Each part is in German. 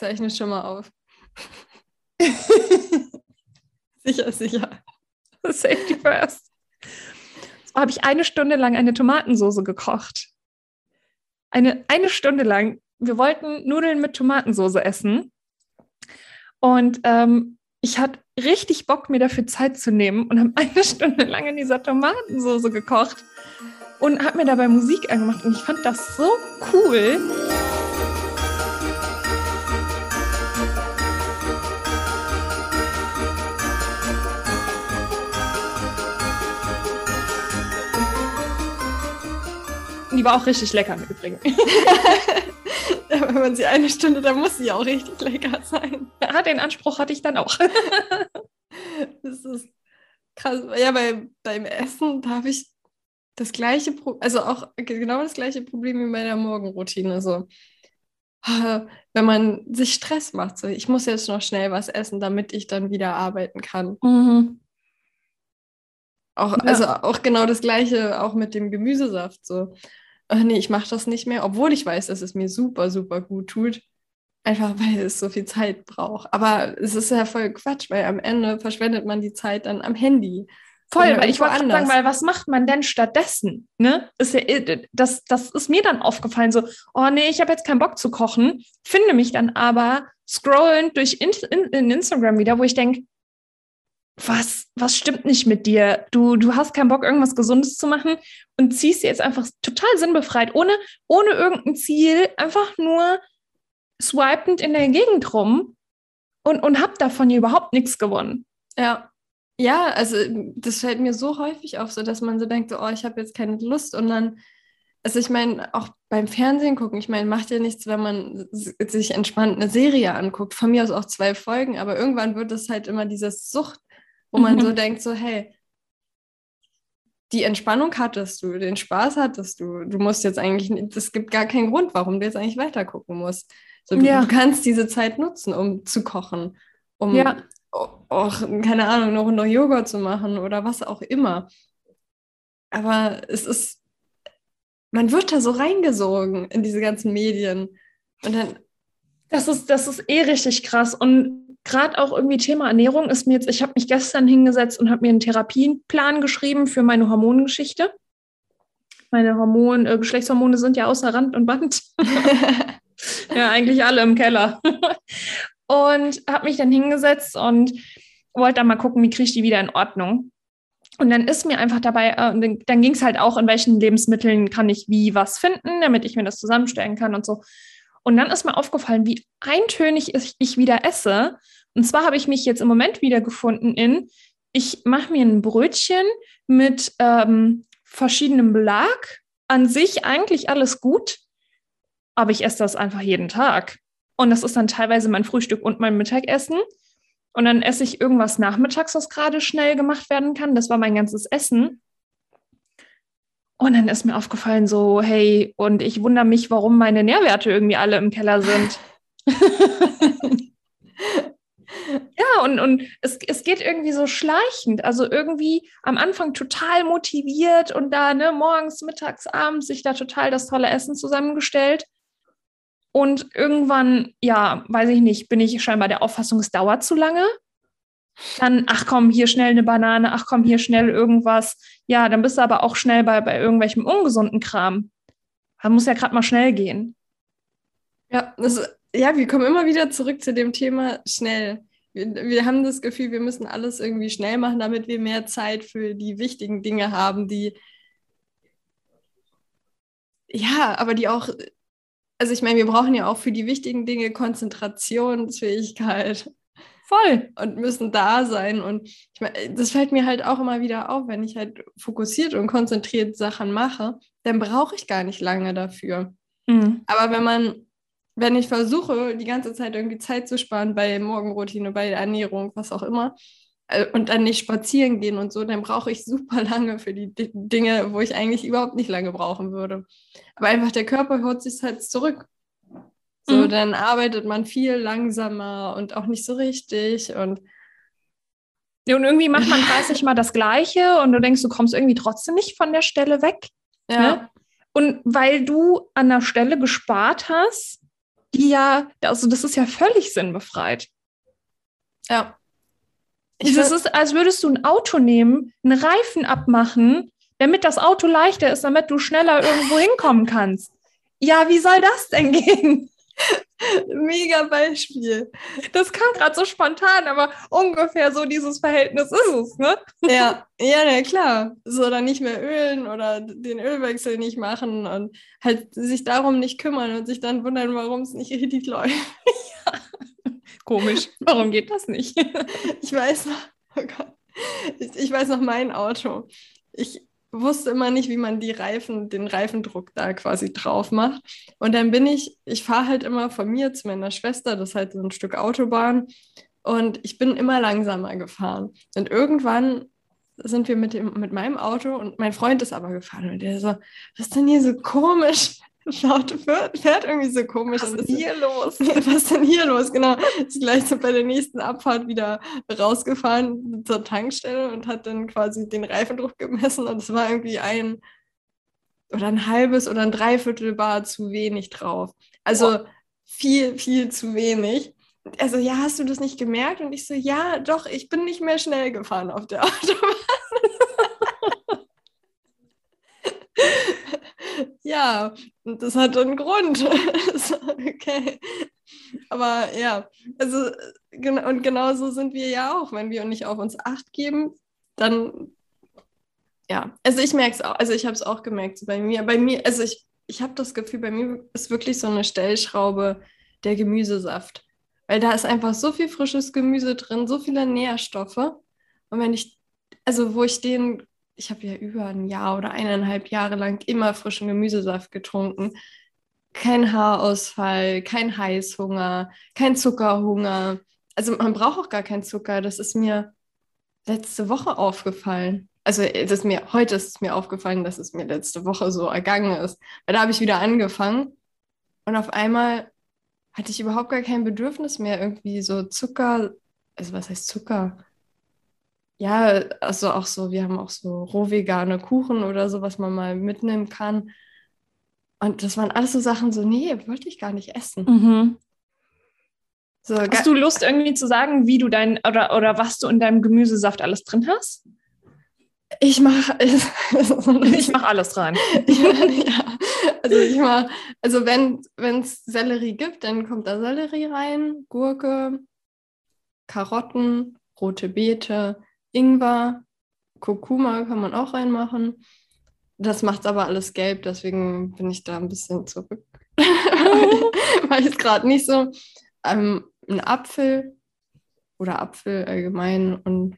zeichne schon mal auf. sicher, sicher. Safety first. So habe ich eine Stunde lang eine Tomatensauce gekocht. Eine, eine Stunde lang. Wir wollten Nudeln mit Tomatensauce essen. Und ähm, ich hatte richtig Bock, mir dafür Zeit zu nehmen und habe eine Stunde lang in dieser Tomatensauce gekocht und habe mir dabei Musik angemacht. Und ich fand das so cool. Die war auch richtig lecker im Übrigen. Wenn man sie eine Stunde, dann muss sie auch richtig lecker sein. Ja, den Anspruch hatte ich dann auch. das ist krass. Ja, bei, beim Essen, habe ich das gleiche, Pro also auch genau das gleiche Problem wie bei der Morgenroutine. So, wenn man sich Stress macht, so, ich muss jetzt noch schnell was essen, damit ich dann wieder arbeiten kann. Mhm. Auch, ja. Also auch genau das gleiche auch mit dem Gemüsesaft. So, oh nee, ich mache das nicht mehr, obwohl ich weiß, dass es mir super, super gut tut. Einfach weil es so viel Zeit braucht. Aber es ist ja voll Quatsch, weil am Ende verschwendet man die Zeit dann am Handy. Voll, weil ich wollte sagen, weil was macht man denn stattdessen? Ne? Ist ja, äh, das, das ist mir dann aufgefallen, so, oh nee, ich habe jetzt keinen Bock zu kochen, finde mich dann aber scrollend durch in, in, in Instagram wieder, wo ich denke, was, was stimmt nicht mit dir? Du, du hast keinen Bock, irgendwas Gesundes zu machen und ziehst jetzt einfach total sinnbefreit, ohne, ohne irgendein Ziel, einfach nur swipend in der Gegend rum und, und hab davon überhaupt nichts gewonnen. Ja. Ja, also das fällt mir so häufig auf, so dass man so denkt, oh, ich habe jetzt keine Lust und dann, also ich meine, auch beim Fernsehen gucken, ich meine, macht ja nichts, wenn man sich entspannt eine Serie anguckt, von mir aus auch zwei Folgen, aber irgendwann wird es halt immer diese Sucht, wo man mhm. so denkt, so, hey, die Entspannung hattest du, den Spaß hattest du. Du musst jetzt eigentlich, es gibt gar keinen Grund, warum du jetzt eigentlich weiter gucken musst. So, du, ja. du, kannst diese Zeit nutzen, um zu kochen, um ja. auch, keine Ahnung, noch, noch Yoga zu machen oder was auch immer. Aber es ist, man wird da so reingesogen in diese ganzen Medien. Und dann. Das ist, das ist eh richtig krass. Und gerade auch irgendwie Thema Ernährung ist mir jetzt, ich habe mich gestern hingesetzt und habe mir einen Therapieplan geschrieben für meine Hormongeschichte. Meine Hormone, äh, Geschlechtshormone sind ja außer Rand und Band. ja, eigentlich alle im Keller. und habe mich dann hingesetzt und wollte dann mal gucken, wie kriege ich die wieder in Ordnung. Und dann ist mir einfach dabei, äh, dann ging es halt auch, in welchen Lebensmitteln kann ich wie was finden, damit ich mir das zusammenstellen kann und so. Und dann ist mir aufgefallen, wie eintönig ich wieder esse. Und zwar habe ich mich jetzt im Moment wiedergefunden in, ich mache mir ein Brötchen mit ähm, verschiedenem Belag. An sich eigentlich alles gut, aber ich esse das einfach jeden Tag. Und das ist dann teilweise mein Frühstück und mein Mittagessen. Und dann esse ich irgendwas nachmittags, was gerade schnell gemacht werden kann. Das war mein ganzes Essen. Und dann ist mir aufgefallen, so, hey, und ich wundere mich, warum meine Nährwerte irgendwie alle im Keller sind. ja, und, und es, es geht irgendwie so schleichend. Also irgendwie am Anfang total motiviert und da, ne, morgens, mittags, abends sich da total das tolle Essen zusammengestellt. Und irgendwann, ja, weiß ich nicht, bin ich scheinbar der Auffassung, es dauert zu lange. Dann, ach komm, hier schnell eine Banane, ach komm, hier schnell irgendwas. Ja, dann bist du aber auch schnell bei, bei irgendwelchem ungesunden Kram. Da muss ja gerade mal schnell gehen. Ja, das, ja, wir kommen immer wieder zurück zu dem Thema schnell. Wir, wir haben das Gefühl, wir müssen alles irgendwie schnell machen, damit wir mehr Zeit für die wichtigen Dinge haben, die ja, aber die auch, also ich meine, wir brauchen ja auch für die wichtigen Dinge Konzentrationsfähigkeit. Voll. Und müssen da sein. Und ich meine, das fällt mir halt auch immer wieder auf, wenn ich halt fokussiert und konzentriert Sachen mache, dann brauche ich gar nicht lange dafür. Mhm. Aber wenn man, wenn ich versuche, die ganze Zeit irgendwie Zeit zu sparen bei Morgenroutine, bei Ernährung, was auch immer, äh, und dann nicht spazieren gehen und so, dann brauche ich super lange für die Dinge, wo ich eigentlich überhaupt nicht lange brauchen würde. Aber einfach der Körper holt sich halt zurück. So, mhm. dann arbeitet man viel langsamer und auch nicht so richtig und und irgendwie macht man 30 Mal das Gleiche und du denkst, du kommst irgendwie trotzdem nicht von der Stelle weg. Ja. Ne? Und weil du an der Stelle gespart hast, die ja, also das ist ja völlig sinnbefreit. Ja. Ich das ist, als würdest du ein Auto nehmen, einen Reifen abmachen, damit das Auto leichter ist, damit du schneller irgendwo hinkommen kannst. Ja, wie soll das denn gehen? Mega Beispiel. Das kam gerade so spontan, aber ungefähr so dieses Verhältnis ist es, ne? Ja, ja, ja, klar. So dann nicht mehr ölen oder den Ölwechsel nicht machen und halt sich darum nicht kümmern und sich dann wundern, warum es nicht richtig läuft. ja. Komisch. Warum geht das nicht? ich weiß noch, oh Gott, ich, ich weiß noch mein Auto. Ich, wusste immer nicht, wie man die Reifen, den Reifendruck da quasi drauf macht. Und dann bin ich, ich fahre halt immer von mir zu meiner Schwester, das ist halt so ein Stück Autobahn. Und ich bin immer langsamer gefahren. Und irgendwann sind wir mit, dem, mit meinem Auto und mein Freund ist aber gefahren. Und der so, was ist denn hier so komisch? Fährt, fährt irgendwie so komisch. Was ist denn hier los? Was ist denn hier los? Genau. Ist gleich so bei der nächsten Abfahrt wieder rausgefahren zur Tankstelle und hat dann quasi den Reifendruck gemessen und es war irgendwie ein oder ein halbes oder ein Dreiviertel Bar zu wenig drauf. Also oh. viel, viel zu wenig. Also, ja, hast du das nicht gemerkt? Und ich so, ja, doch, ich bin nicht mehr schnell gefahren auf der Autobahn. Ja, und das hat einen Grund. okay. Aber ja, also und genauso sind wir ja auch, wenn wir nicht auf uns acht geben, dann ja, also ich merke es auch, also ich habe es auch gemerkt so bei mir, bei mir, also ich, ich habe das Gefühl, bei mir ist wirklich so eine Stellschraube der Gemüsesaft, weil da ist einfach so viel frisches Gemüse drin, so viele Nährstoffe und wenn ich, also wo ich den ich habe ja über ein Jahr oder eineinhalb Jahre lang immer frischen Gemüsesaft getrunken. Kein Haarausfall, kein Heißhunger, kein Zuckerhunger. Also man braucht auch gar keinen Zucker. Das ist mir letzte Woche aufgefallen. Also das ist mir, heute ist es mir aufgefallen, dass es mir letzte Woche so ergangen ist. Weil da habe ich wieder angefangen und auf einmal hatte ich überhaupt gar kein Bedürfnis mehr, irgendwie so Zucker, also was heißt Zucker? Ja, also auch so, wir haben auch so rohvegane Kuchen oder so, was man mal mitnehmen kann. Und das waren alles so Sachen, so, nee, wollte ich gar nicht essen. Mhm. So, hast du Lust irgendwie zu sagen, wie du dein oder, oder was du in deinem Gemüsesaft alles drin hast? Ich mache ich mach alles rein. ja, also ich mache, also wenn es Sellerie gibt, dann kommt da Sellerie rein, Gurke, Karotten, rote Beete, Ingwer, Kurkuma kann man auch reinmachen. Das macht aber alles gelb, deswegen bin ich da ein bisschen zurück. Weil ich es gerade nicht so. Ähm, ein Apfel oder Apfel allgemein. Und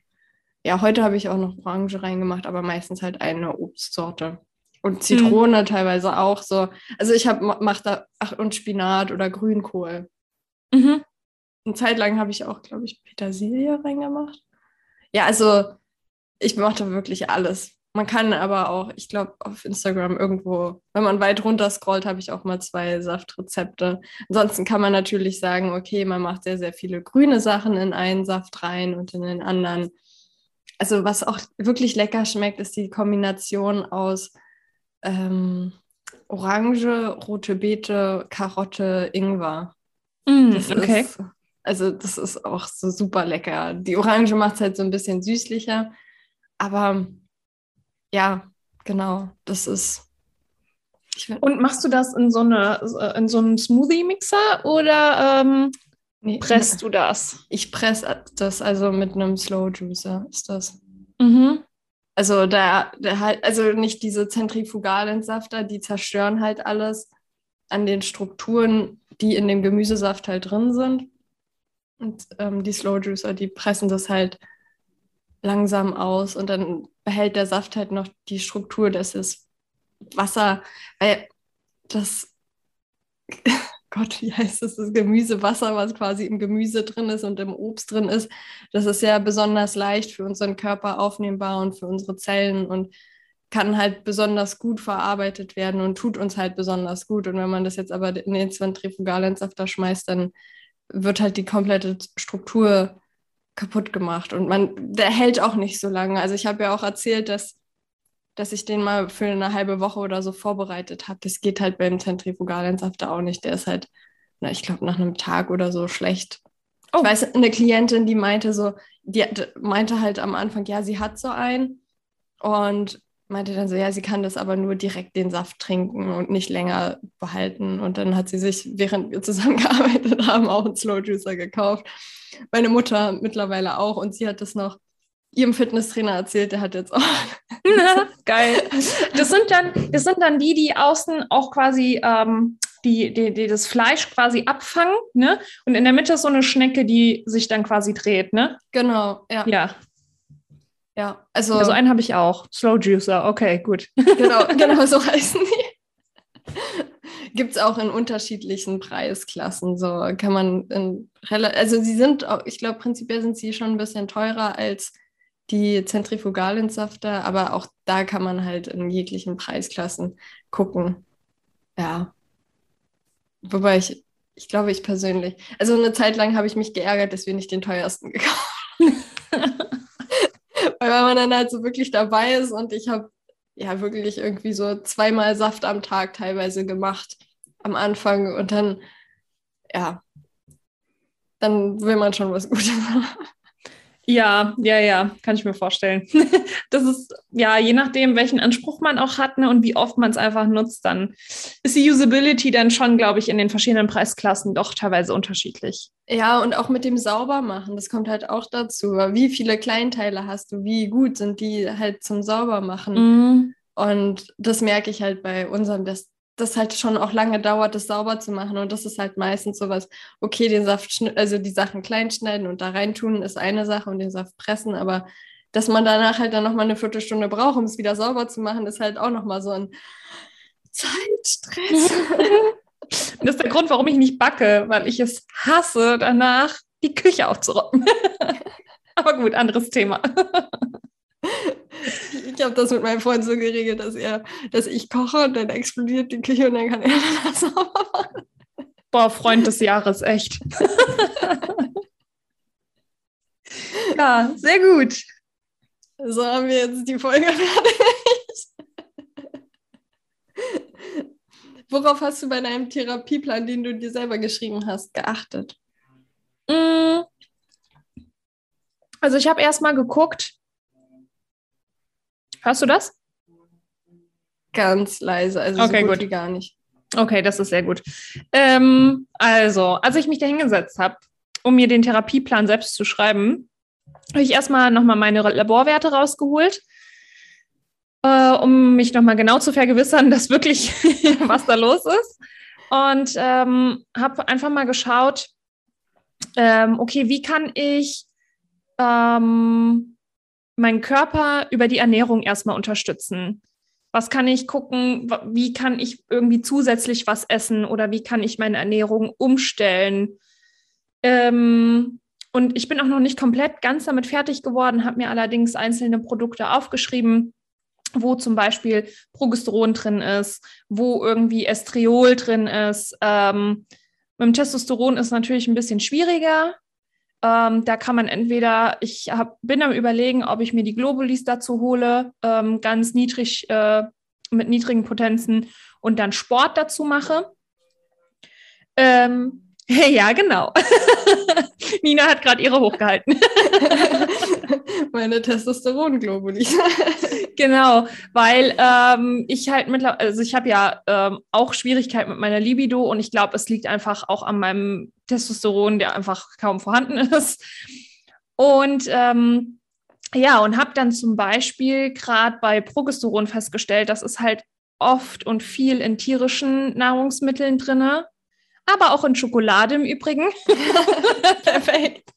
ja, heute habe ich auch noch Orange reingemacht, aber meistens halt eine Obstsorte. Und Zitrone mhm. teilweise auch so. Also ich habe mache da ach und Spinat oder Grünkohl. Mhm. Eine Zeit lang habe ich auch, glaube ich, Petersilie reingemacht. Ja, also ich mache da wirklich alles. Man kann aber auch, ich glaube, auf Instagram irgendwo, wenn man weit runter scrollt, habe ich auch mal zwei Saftrezepte. Ansonsten kann man natürlich sagen, okay, man macht sehr, sehr viele grüne Sachen in einen Saft rein und in den anderen. Also was auch wirklich lecker schmeckt, ist die Kombination aus ähm, Orange, rote Beete, Karotte, Ingwer. Mm, okay. Ist, also das ist auch so super lecker. Die Orange macht es halt so ein bisschen süßlicher. Aber ja, genau, das ist. Und machst du das in so, eine, in so einem Smoothie-Mixer oder ähm, nee, presst du das? Ich presse das, also mit einem Slow Juicer ist das. Mhm. Also der, der halt, also nicht diese Zentrifugalentsafter, die zerstören halt alles an den Strukturen, die in dem Gemüsesaft halt drin sind. Und ähm, die Slow Juicer, die pressen das halt langsam aus und dann behält der Saft halt noch die Struktur, das ist Wasser, weil das, Gott, wie heißt das, das Gemüsewasser, was quasi im Gemüse drin ist und im Obst drin ist, das ist ja besonders leicht für unseren Körper aufnehmbar und für unsere Zellen und kann halt besonders gut verarbeitet werden und tut uns halt besonders gut. Und wenn man das jetzt aber in den Zentrifugalentsafter schmeißt, dann wird halt die komplette Struktur kaputt gemacht. Und man, der hält auch nicht so lange. Also ich habe ja auch erzählt, dass, dass ich den mal für eine halbe Woche oder so vorbereitet habe. Das geht halt beim Zentrifugalentsafter auch nicht. Der ist halt na, ich glaube, nach einem Tag oder so schlecht. Oh. Ich weiß, eine Klientin, die meinte so, die meinte halt am Anfang, ja, sie hat so einen und meinte dann so, ja, sie kann das aber nur direkt den Saft trinken und nicht länger behalten. Und dann hat sie sich, während wir zusammengearbeitet haben, auch einen Slow Juicer gekauft. Meine Mutter mittlerweile auch und sie hat das noch ihrem Fitnesstrainer erzählt, der hat jetzt auch. Na, geil. Das sind dann, das sind dann die, die außen auch quasi ähm, die, die, die das Fleisch quasi abfangen, ne? Und in der Mitte ist so eine Schnecke, die sich dann quasi dreht, ne? Genau, ja. Ja. Ja, also. Also einen habe ich auch. Slow Juicer, okay, gut. Genau, genau so heißen die. Gibt es auch in unterschiedlichen Preisklassen. So kann man in also sie sind auch, ich glaube, prinzipiell sind sie schon ein bisschen teurer als die Zentrifugalentsafter, aber auch da kann man halt in jeglichen Preisklassen gucken. Ja. Wobei ich, ich glaube, ich persönlich, also eine Zeit lang habe ich mich geärgert, dass wir nicht den teuersten gekauft haben. Weil man dann halt so wirklich dabei ist und ich habe ja wirklich irgendwie so zweimal Saft am Tag teilweise gemacht am Anfang und dann, ja, dann will man schon was Gutes haben. Ja, ja, ja, kann ich mir vorstellen. das ist, ja, je nachdem, welchen Anspruch man auch hat ne, und wie oft man es einfach nutzt, dann ist die Usability dann schon, glaube ich, in den verschiedenen Preisklassen doch teilweise unterschiedlich. Ja, und auch mit dem Saubermachen, das kommt halt auch dazu. Wie viele Kleinteile hast du, wie gut sind die halt zum Saubermachen? Mhm. Und das merke ich halt bei unserem, dass das halt schon auch lange dauert, das sauber zu machen. Und das ist halt meistens sowas, okay, den Saft, also die Sachen klein schneiden und da reintun, ist eine Sache und den Saft pressen, aber dass man danach halt dann nochmal eine Viertelstunde braucht, um es wieder sauber zu machen, ist halt auch nochmal so ein Zeitstress. das ist der Grund, warum ich nicht backe, weil ich es hasse, danach die Küche aufzuräumen. aber gut, anderes Thema. Ich habe das mit meinem Freund so geregelt, dass er, dass ich koche und dann explodiert die Küche und dann kann er das sauber machen. Boah, Freund des Jahres, echt. ja, sehr gut. So haben wir jetzt die Folge fertig. Worauf hast du bei deinem Therapieplan, den du dir selber geschrieben hast, geachtet? Mm. Also ich habe erstmal geguckt, Hörst du das? Ganz leise, also okay, so gut, gut. wie gar nicht. Okay, das ist sehr gut. Ähm, also, als ich mich da hingesetzt habe, um mir den Therapieplan selbst zu schreiben, habe ich erstmal nochmal meine Laborwerte rausgeholt, äh, um mich nochmal genau zu vergewissern, dass wirklich was da los ist. Und ähm, habe einfach mal geschaut, ähm, okay, wie kann ich ähm, meinen Körper über die Ernährung erstmal unterstützen. Was kann ich gucken? Wie kann ich irgendwie zusätzlich was essen oder wie kann ich meine Ernährung umstellen? Ähm, und ich bin auch noch nicht komplett ganz damit fertig geworden, habe mir allerdings einzelne Produkte aufgeschrieben, wo zum Beispiel Progesteron drin ist, wo irgendwie Estriol drin ist. Ähm, mit dem Testosteron ist natürlich ein bisschen schwieriger, ähm, da kann man entweder, ich hab, bin am Überlegen, ob ich mir die Globulis dazu hole, ähm, ganz niedrig, äh, mit niedrigen Potenzen und dann Sport dazu mache. Ähm, ja, genau. Nina hat gerade ihre hochgehalten. Meine Testosteron-Globulis. genau, weil ähm, ich halt mittlerweile, also ich habe ja ähm, auch Schwierigkeiten mit meiner Libido und ich glaube, es liegt einfach auch an meinem Testosteron, der einfach kaum vorhanden ist. Und ähm, ja, und habe dann zum Beispiel gerade bei Progesteron festgestellt, dass es halt oft und viel in tierischen Nahrungsmitteln drinne aber auch in Schokolade im Übrigen. Perfekt.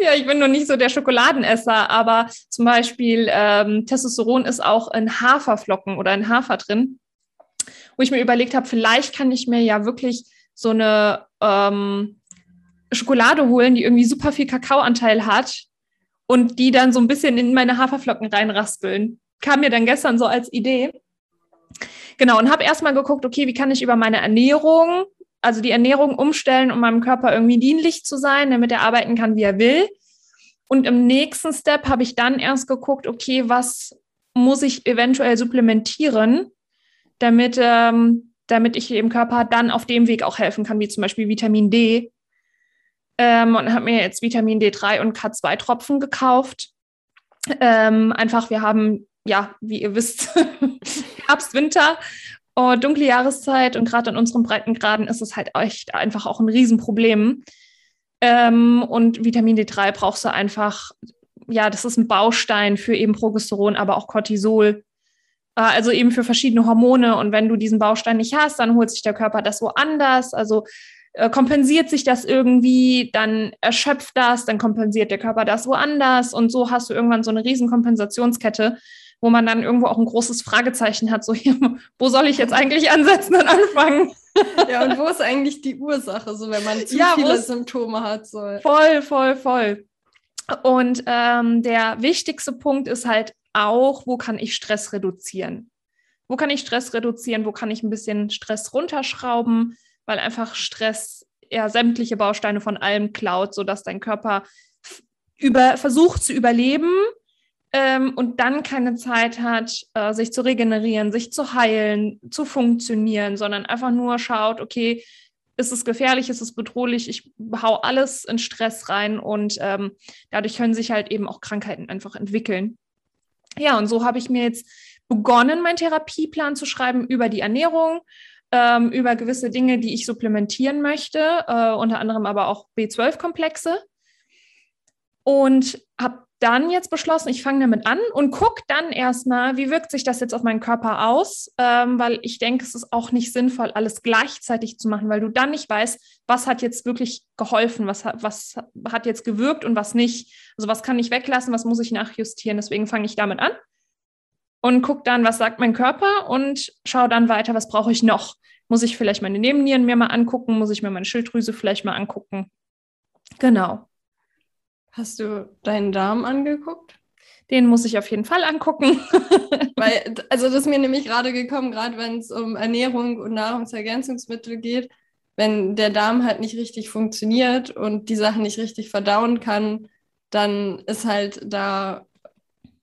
Ja, ich bin noch nicht so der Schokoladenesser, aber zum Beispiel ähm, Testosteron ist auch in Haferflocken oder in Hafer drin, wo ich mir überlegt habe, vielleicht kann ich mir ja wirklich so eine ähm, Schokolade holen, die irgendwie super viel Kakaoanteil hat und die dann so ein bisschen in meine Haferflocken reinraspeln. Kam mir dann gestern so als Idee. Genau, und habe erstmal geguckt, okay, wie kann ich über meine Ernährung, also die Ernährung umstellen, um meinem Körper irgendwie dienlich zu sein, damit er arbeiten kann, wie er will. Und im nächsten Step habe ich dann erst geguckt, okay, was muss ich eventuell supplementieren, damit ähm, damit ich dem Körper dann auf dem Weg auch helfen kann, wie zum Beispiel Vitamin D. Ähm, und habe mir jetzt Vitamin D3 und K2-Tropfen gekauft. Ähm, einfach, wir haben, ja, wie ihr wisst, Herbst, Winter, oh, dunkle Jahreszeit und gerade in unseren Breitengraden ist es halt echt einfach auch ein Riesenproblem. Ähm, und Vitamin D3 brauchst du einfach, ja, das ist ein Baustein für eben Progesteron, aber auch Cortisol. Äh, also eben für verschiedene Hormone. Und wenn du diesen Baustein nicht hast, dann holt sich der Körper das woanders. Also äh, kompensiert sich das irgendwie, dann erschöpft das, dann kompensiert der Körper das woanders. Und so hast du irgendwann so eine riesen Kompensationskette, wo man dann irgendwo auch ein großes Fragezeichen hat, so hier, wo soll ich jetzt eigentlich ansetzen und anfangen? Ja, und wo ist eigentlich die Ursache, so wenn man zu ja, viele Symptome hat? So. Voll, voll, voll. Und ähm, der wichtigste Punkt ist halt auch, wo kann ich Stress reduzieren? Wo kann ich Stress reduzieren? Wo kann ich ein bisschen Stress runterschrauben? Weil einfach Stress ja sämtliche Bausteine von allem klaut, sodass dein Körper über, versucht zu überleben ähm, und dann keine Zeit hat, äh, sich zu regenerieren, sich zu heilen, zu funktionieren, sondern einfach nur schaut, okay, ist es gefährlich, ist es bedrohlich, ich hau alles in Stress rein und ähm, dadurch können sich halt eben auch Krankheiten einfach entwickeln. Ja, und so habe ich mir jetzt begonnen, meinen Therapieplan zu schreiben über die Ernährung, ähm, über gewisse Dinge, die ich supplementieren möchte, äh, unter anderem aber auch B12-Komplexe. Und habe dann jetzt beschlossen, ich fange damit an und gucke dann erstmal, wie wirkt sich das jetzt auf meinen Körper aus, ähm, weil ich denke, es ist auch nicht sinnvoll, alles gleichzeitig zu machen, weil du dann nicht weißt, was hat jetzt wirklich geholfen, was, was hat jetzt gewirkt und was nicht. Also was kann ich weglassen, was muss ich nachjustieren. Deswegen fange ich damit an und gucke dann, was sagt mein Körper und schaue dann weiter, was brauche ich noch. Muss ich vielleicht meine Nebennieren mir mal angucken, muss ich mir meine Schilddrüse vielleicht mal angucken. Genau. Hast du deinen Darm angeguckt? Den muss ich auf jeden Fall angucken. Weil, also das ist mir nämlich gerade gekommen, gerade wenn es um Ernährung und Nahrungsergänzungsmittel geht, wenn der Darm halt nicht richtig funktioniert und die Sachen nicht richtig verdauen kann, dann ist halt da,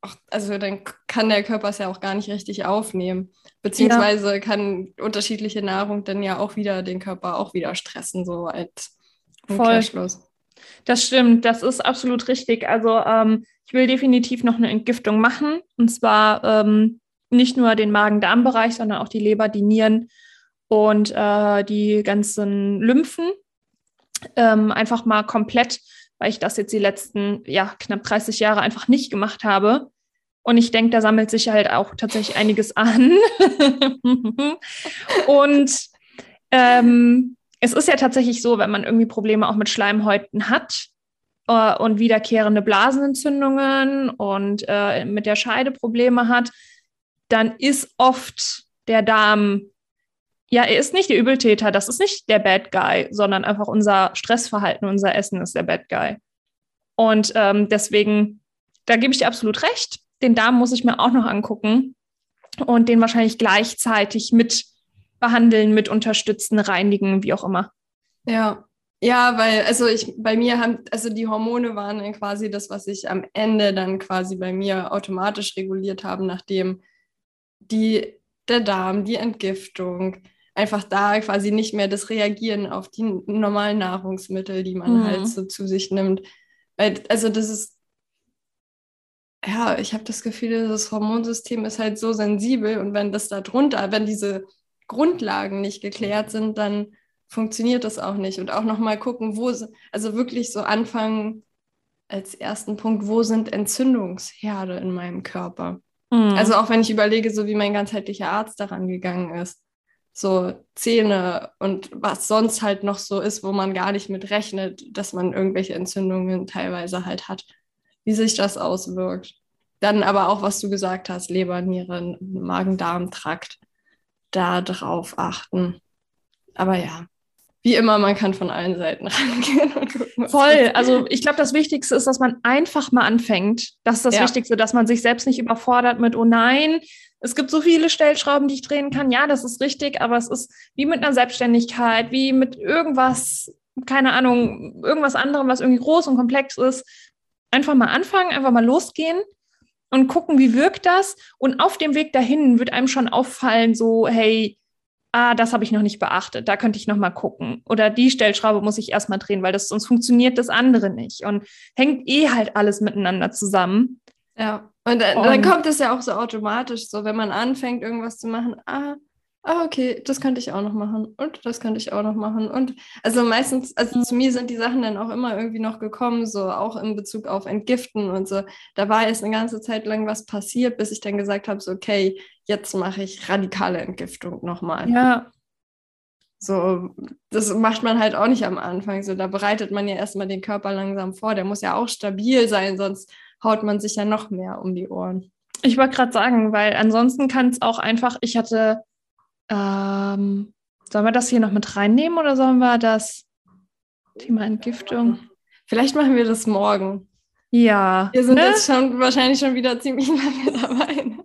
auch, also dann kann der Körper es ja auch gar nicht richtig aufnehmen. Beziehungsweise ja. kann unterschiedliche Nahrung dann ja auch wieder den Körper auch wieder stressen, so als Umkehrschluss. Das stimmt, das ist absolut richtig. Also ähm, ich will definitiv noch eine Entgiftung machen. Und zwar ähm, nicht nur den Magen-Darm-Bereich, sondern auch die Leber, die Nieren und äh, die ganzen Lymphen. Ähm, einfach mal komplett, weil ich das jetzt die letzten ja, knapp 30 Jahre einfach nicht gemacht habe. Und ich denke, da sammelt sich halt auch tatsächlich einiges an. und ähm, es ist ja tatsächlich so, wenn man irgendwie Probleme auch mit Schleimhäuten hat äh, und wiederkehrende Blasenentzündungen und äh, mit der Scheide Probleme hat, dann ist oft der Darm, ja, er ist nicht der Übeltäter, das ist nicht der Bad Guy, sondern einfach unser Stressverhalten, unser Essen ist der Bad Guy. Und ähm, deswegen, da gebe ich dir absolut recht. Den Darm muss ich mir auch noch angucken und den wahrscheinlich gleichzeitig mit behandeln, mit unterstützen, reinigen, wie auch immer. Ja, ja, weil, also ich, bei mir haben, also die Hormone waren dann quasi das, was sich am Ende dann quasi bei mir automatisch reguliert haben, nachdem die, der Darm, die Entgiftung, einfach da quasi nicht mehr das Reagieren auf die normalen Nahrungsmittel, die man mhm. halt so zu sich nimmt. Weil, also das ist, ja, ich habe das Gefühl, das Hormonsystem ist halt so sensibel und wenn das da drunter, wenn diese Grundlagen nicht geklärt sind, dann funktioniert das auch nicht. Und auch nochmal gucken, wo, also wirklich so anfangen als ersten Punkt, wo sind Entzündungsherde in meinem Körper? Mhm. Also auch wenn ich überlege, so wie mein ganzheitlicher Arzt daran gegangen ist, so Zähne und was sonst halt noch so ist, wo man gar nicht mit rechnet, dass man irgendwelche Entzündungen teilweise halt hat, wie sich das auswirkt. Dann aber auch, was du gesagt hast, Leber, Nieren, Magen-Darm-Trakt da drauf achten. Aber ja, wie immer, man kann von allen Seiten rangehen und gucken. Voll. Also ich glaube, das Wichtigste ist, dass man einfach mal anfängt. Das ist das ja. Wichtigste, dass man sich selbst nicht überfordert mit, oh nein, es gibt so viele Stellschrauben, die ich drehen kann. Ja, das ist richtig, aber es ist wie mit einer Selbstständigkeit, wie mit irgendwas, keine Ahnung, irgendwas anderem, was irgendwie groß und komplex ist. Einfach mal anfangen, einfach mal losgehen und gucken, wie wirkt das. Und auf dem Weg dahin wird einem schon auffallen, so, hey, ah, das habe ich noch nicht beachtet, da könnte ich noch mal gucken. Oder die Stellschraube muss ich erstmal drehen, weil das sonst funktioniert das andere nicht. Und hängt eh halt alles miteinander zusammen. Ja, und, dann, und dann kommt es ja auch so automatisch, so wenn man anfängt, irgendwas zu machen, ah, ah, okay, das könnte ich auch noch machen und das könnte ich auch noch machen. Und also meistens, also zu mir sind die Sachen dann auch immer irgendwie noch gekommen, so auch in Bezug auf Entgiften und so. Da war jetzt eine ganze Zeit lang was passiert, bis ich dann gesagt habe, so, okay, jetzt mache ich radikale Entgiftung nochmal. Ja. So, das macht man halt auch nicht am Anfang. So, da bereitet man ja erstmal den Körper langsam vor. Der muss ja auch stabil sein, sonst haut man sich ja noch mehr um die Ohren. Ich wollte gerade sagen, weil ansonsten kann es auch einfach, ich hatte ähm, sollen wir das hier noch mit reinnehmen oder sollen wir das Thema Entgiftung? Vielleicht machen wir das morgen. Ja. Wir sind ne? jetzt schon wahrscheinlich schon wieder ziemlich lange dabei. Ne?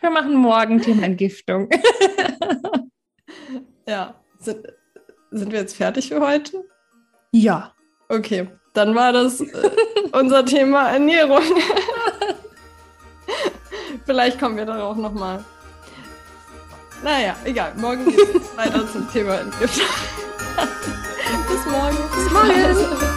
Wir machen morgen Thema Entgiftung. ja. Sind, sind wir jetzt fertig für heute? Ja. Okay, dann war das äh, unser Thema Ernährung. Vielleicht kommen wir darauf nochmal. Naja, egal. Morgen geht es weiter zum Thema Entgiftung. Bis morgen. Bis morgen.